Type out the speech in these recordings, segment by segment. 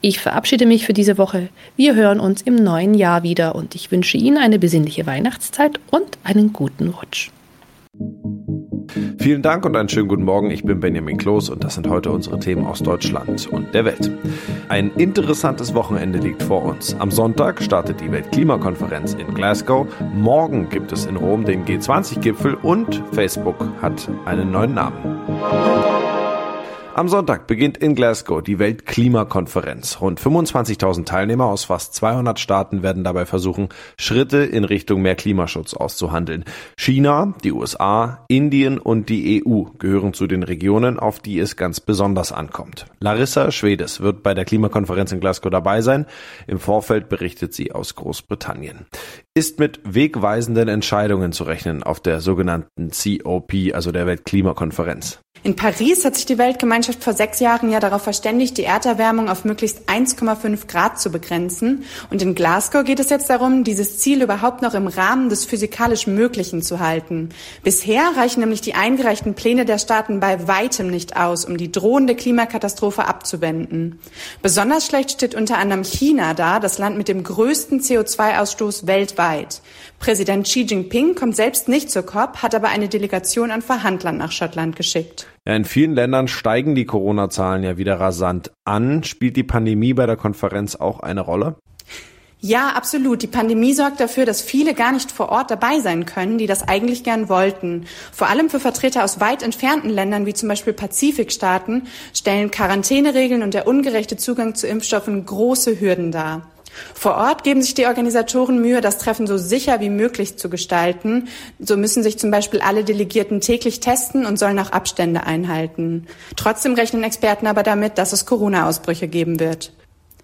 Ich verabschiede mich für diese Woche. Wir hören uns im neuen Jahr wieder und ich wünsche Ihnen eine besinnliche Weihnachtszeit und einen guten Rutsch. Vielen Dank und einen schönen guten Morgen. Ich bin Benjamin Kloß und das sind heute unsere Themen aus Deutschland und der Welt. Ein interessantes Wochenende liegt vor uns. Am Sonntag startet die Weltklimakonferenz in Glasgow. Morgen gibt es in Rom den G20-Gipfel und Facebook hat einen neuen Namen. Am Sonntag beginnt in Glasgow die Weltklimakonferenz. Rund 25.000 Teilnehmer aus fast 200 Staaten werden dabei versuchen, Schritte in Richtung mehr Klimaschutz auszuhandeln. China, die USA, Indien und die EU gehören zu den Regionen, auf die es ganz besonders ankommt. Larissa Schwedes wird bei der Klimakonferenz in Glasgow dabei sein. Im Vorfeld berichtet sie aus Großbritannien. Ist mit wegweisenden Entscheidungen zu rechnen auf der sogenannten COP, also der Weltklimakonferenz? In Paris hat sich die Weltgemeinschaft vor sechs Jahren ja darauf verständigt, die Erderwärmung auf möglichst 1,5 Grad zu begrenzen. Und in Glasgow geht es jetzt darum, dieses Ziel überhaupt noch im Rahmen des physikalisch Möglichen zu halten. Bisher reichen nämlich die eingereichten Pläne der Staaten bei weitem nicht aus, um die drohende Klimakatastrophe abzuwenden. Besonders schlecht steht unter anderem China da, das Land mit dem größten CO2-Ausstoß weltweit. Präsident Xi Jinping kommt selbst nicht zur COP, hat aber eine Delegation an Verhandlern nach Schottland geschickt. In vielen Ländern steigen die Corona-Zahlen ja wieder rasant an. Spielt die Pandemie bei der Konferenz auch eine Rolle? Ja, absolut. Die Pandemie sorgt dafür, dass viele gar nicht vor Ort dabei sein können, die das eigentlich gern wollten. Vor allem für Vertreter aus weit entfernten Ländern wie zum Beispiel Pazifikstaaten stellen Quarantäneregeln und der ungerechte Zugang zu Impfstoffen große Hürden dar. Vor Ort geben sich die Organisatoren Mühe, das Treffen so sicher wie möglich zu gestalten. So müssen sich zum Beispiel alle Delegierten täglich testen und sollen auch Abstände einhalten. Trotzdem rechnen Experten aber damit, dass es Corona-Ausbrüche geben wird.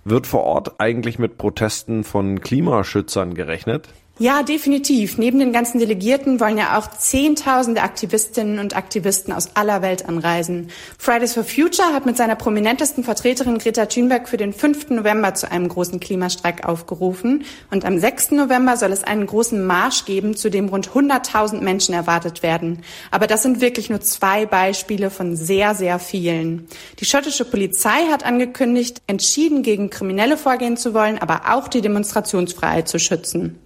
Wird vor Ort eigentlich mit Protesten von Klimaschützern gerechnet? Ja, definitiv. Neben den ganzen Delegierten wollen ja auch Zehntausende Aktivistinnen und Aktivisten aus aller Welt anreisen. Fridays for Future hat mit seiner prominentesten Vertreterin Greta Thunberg für den 5. November zu einem großen Klimastreik aufgerufen. Und am 6. November soll es einen großen Marsch geben, zu dem rund 100.000 Menschen erwartet werden. Aber das sind wirklich nur zwei Beispiele von sehr, sehr vielen. Die schottische Polizei hat angekündigt, entschieden gegen Kriminelle vorgehen zu wollen, aber auch die Demonstrationsfreiheit zu schützen.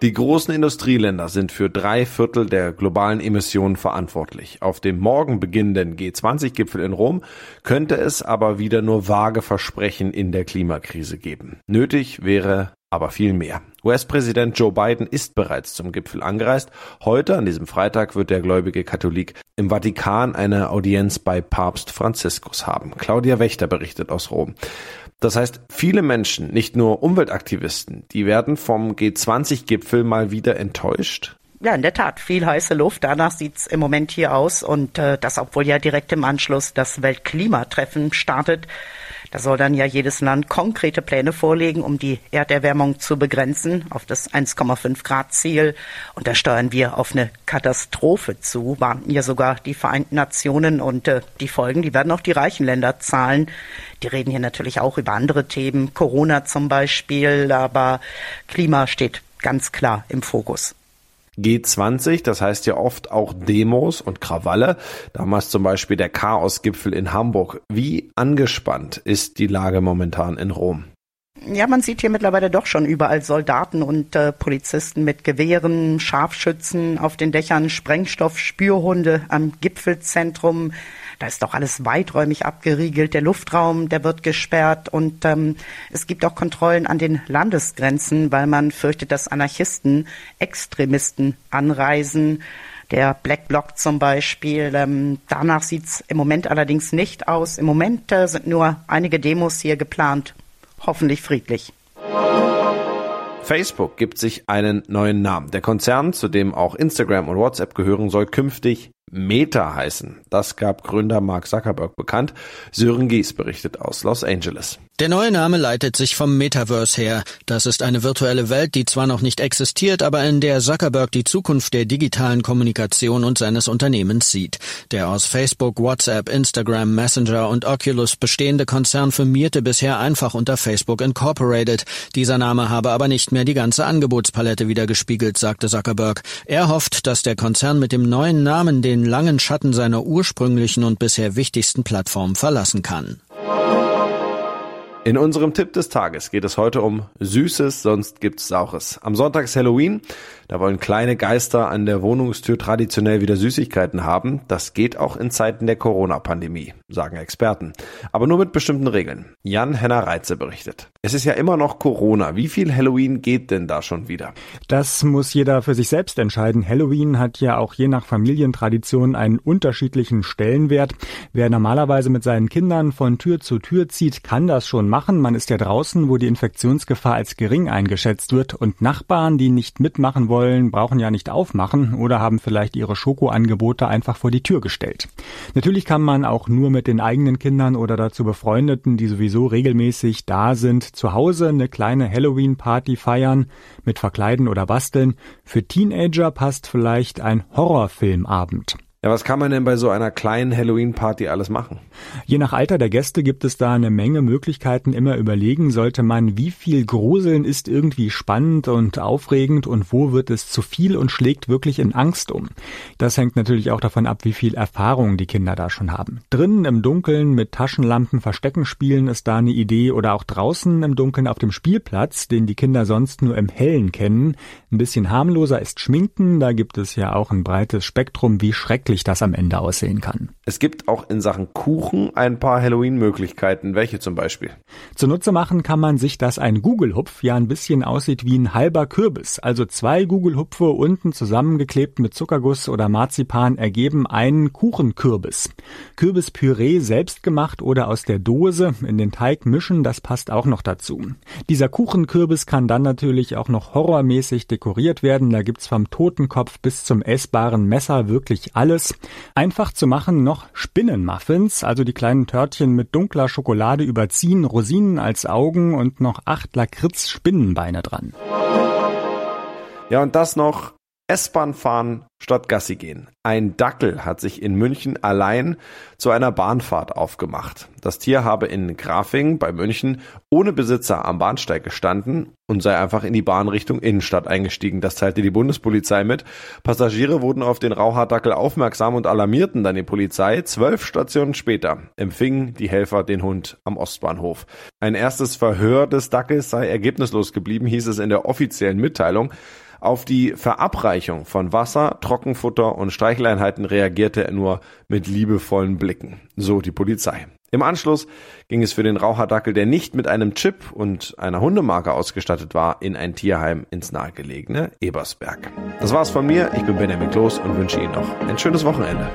Die großen Industrieländer sind für drei Viertel der globalen Emissionen verantwortlich. Auf dem morgen beginnenden G20-Gipfel in Rom könnte es aber wieder nur vage Versprechen in der Klimakrise geben. Nötig wäre aber viel mehr. US-Präsident Joe Biden ist bereits zum Gipfel angereist. Heute, an diesem Freitag, wird der gläubige Katholik im Vatikan eine Audienz bei Papst Franziskus haben. Claudia Wächter berichtet aus Rom. Das heißt, viele Menschen, nicht nur Umweltaktivisten, die werden vom G20-Gipfel mal wieder enttäuscht. Ja, in der Tat, viel heiße Luft. Danach sieht's im Moment hier aus und äh, das, obwohl ja direkt im Anschluss das Weltklimatreffen startet. Da soll dann ja jedes Land konkrete Pläne vorlegen, um die Erderwärmung zu begrenzen auf das 1,5 Grad Ziel. Und da steuern wir auf eine Katastrophe zu, warnten ja sogar die Vereinten Nationen. Und äh, die Folgen, die werden auch die reichen Länder zahlen. Die reden hier natürlich auch über andere Themen, Corona zum Beispiel, aber Klima steht ganz klar im Fokus. G20, das heißt ja oft auch Demos und Krawalle. Damals zum Beispiel der Chaosgipfel in Hamburg. Wie angespannt ist die Lage momentan in Rom? Ja, man sieht hier mittlerweile doch schon überall Soldaten und äh, Polizisten mit Gewehren, Scharfschützen auf den Dächern, Sprengstoff, Spürhunde am Gipfelzentrum. Da ist doch alles weiträumig abgeriegelt. Der Luftraum, der wird gesperrt und ähm, es gibt auch Kontrollen an den Landesgrenzen, weil man fürchtet, dass Anarchisten, Extremisten anreisen. Der Black Bloc zum Beispiel. Ähm, danach sieht's im Moment allerdings nicht aus. Im Moment äh, sind nur einige Demos hier geplant. Hoffentlich friedlich. Facebook gibt sich einen neuen Namen. Der Konzern, zu dem auch Instagram und WhatsApp gehören, soll künftig Meta heißen. Das gab Gründer Mark Zuckerberg bekannt. Sören Gies berichtet aus Los Angeles. Der neue Name leitet sich vom Metaverse her. Das ist eine virtuelle Welt, die zwar noch nicht existiert, aber in der Zuckerberg die Zukunft der digitalen Kommunikation und seines Unternehmens sieht. Der aus Facebook, WhatsApp, Instagram, Messenger und Oculus bestehende Konzern firmierte bisher einfach unter Facebook Incorporated. Dieser Name habe aber nicht mehr die ganze Angebotspalette wiedergespiegelt, sagte Zuckerberg. Er hofft, dass der Konzern mit dem neuen Namen den langen Schatten seiner ursprünglichen und bisher wichtigsten Plattform verlassen kann. In unserem Tipp des Tages geht es heute um Süßes, sonst gibt's Saures. Am Sonntag ist Halloween. Da wollen kleine Geister an der Wohnungstür traditionell wieder Süßigkeiten haben. Das geht auch in Zeiten der Corona-Pandemie, sagen Experten. Aber nur mit bestimmten Regeln. Jan Henner Reitze berichtet. Es ist ja immer noch Corona. Wie viel Halloween geht denn da schon wieder? Das muss jeder für sich selbst entscheiden. Halloween hat ja auch je nach Familientradition einen unterschiedlichen Stellenwert. Wer normalerweise mit seinen Kindern von Tür zu Tür zieht, kann das schon machen. Man ist ja draußen, wo die Infektionsgefahr als gering eingeschätzt wird. Und Nachbarn, die nicht mitmachen wollen, brauchen ja nicht aufmachen oder haben vielleicht ihre Schokoangebote einfach vor die Tür gestellt. Natürlich kann man auch nur mit den eigenen Kindern oder dazu Befreundeten, die sowieso regelmäßig da sind, zu Hause eine kleine Halloween-Party feiern mit Verkleiden oder Basteln. Für Teenager passt vielleicht ein Horrorfilmabend. Ja, was kann man denn bei so einer kleinen Halloween-Party alles machen? Je nach Alter der Gäste gibt es da eine Menge Möglichkeiten. Immer überlegen sollte man, wie viel Gruseln ist irgendwie spannend und aufregend und wo wird es zu viel und schlägt wirklich in Angst um. Das hängt natürlich auch davon ab, wie viel Erfahrung die Kinder da schon haben. Drinnen im Dunkeln mit Taschenlampen Verstecken spielen ist da eine Idee oder auch draußen im Dunkeln auf dem Spielplatz, den die Kinder sonst nur im Hellen kennen. Ein bisschen harmloser ist Schminken. Da gibt es ja auch ein breites Spektrum, wie schrecklich schrecklich das am Ende aussehen kann. Es gibt auch in Sachen Kuchen ein paar Halloween-Möglichkeiten. Welche zum Beispiel? Zunutze machen kann man sich, dass ein Gugelhupf ja ein bisschen aussieht wie ein halber Kürbis. Also zwei Gugelhupfe unten zusammengeklebt mit Zuckerguss oder Marzipan ergeben einen Kuchenkürbis. Kürbispüree selbst gemacht oder aus der Dose in den Teig mischen, das passt auch noch dazu. Dieser Kuchenkürbis kann dann natürlich auch noch horrormäßig dekoriert werden. Da gibt's vom Totenkopf bis zum essbaren Messer wirklich alles es einfach zu machen noch Spinnenmuffins, also die kleinen Törtchen mit dunkler Schokolade überziehen, Rosinen als Augen und noch acht Lakritz-Spinnenbeine dran. Ja, und das noch S-Bahn fahren statt Gassi gehen. Ein Dackel hat sich in München allein zu einer Bahnfahrt aufgemacht. Das Tier habe in Grafing bei München ohne Besitzer am Bahnsteig gestanden und sei einfach in die Bahn Richtung Innenstadt eingestiegen. Das teilte die Bundespolizei mit. Passagiere wurden auf den Rauhaardackel aufmerksam und alarmierten dann die Polizei. Zwölf Stationen später empfingen die Helfer den Hund am Ostbahnhof. Ein erstes Verhör des Dackels sei ergebnislos geblieben, hieß es in der offiziellen Mitteilung. Auf die Verabreichung von Wasser, Trockenfutter und Streicheleinheiten reagierte er nur mit liebevollen Blicken, so die Polizei. Im Anschluss ging es für den Raucherdackel, der nicht mit einem Chip und einer Hundemarke ausgestattet war, in ein Tierheim ins nahegelegene Ebersberg. Das war's von mir. Ich bin Benjamin Kloß und wünsche Ihnen noch ein schönes Wochenende.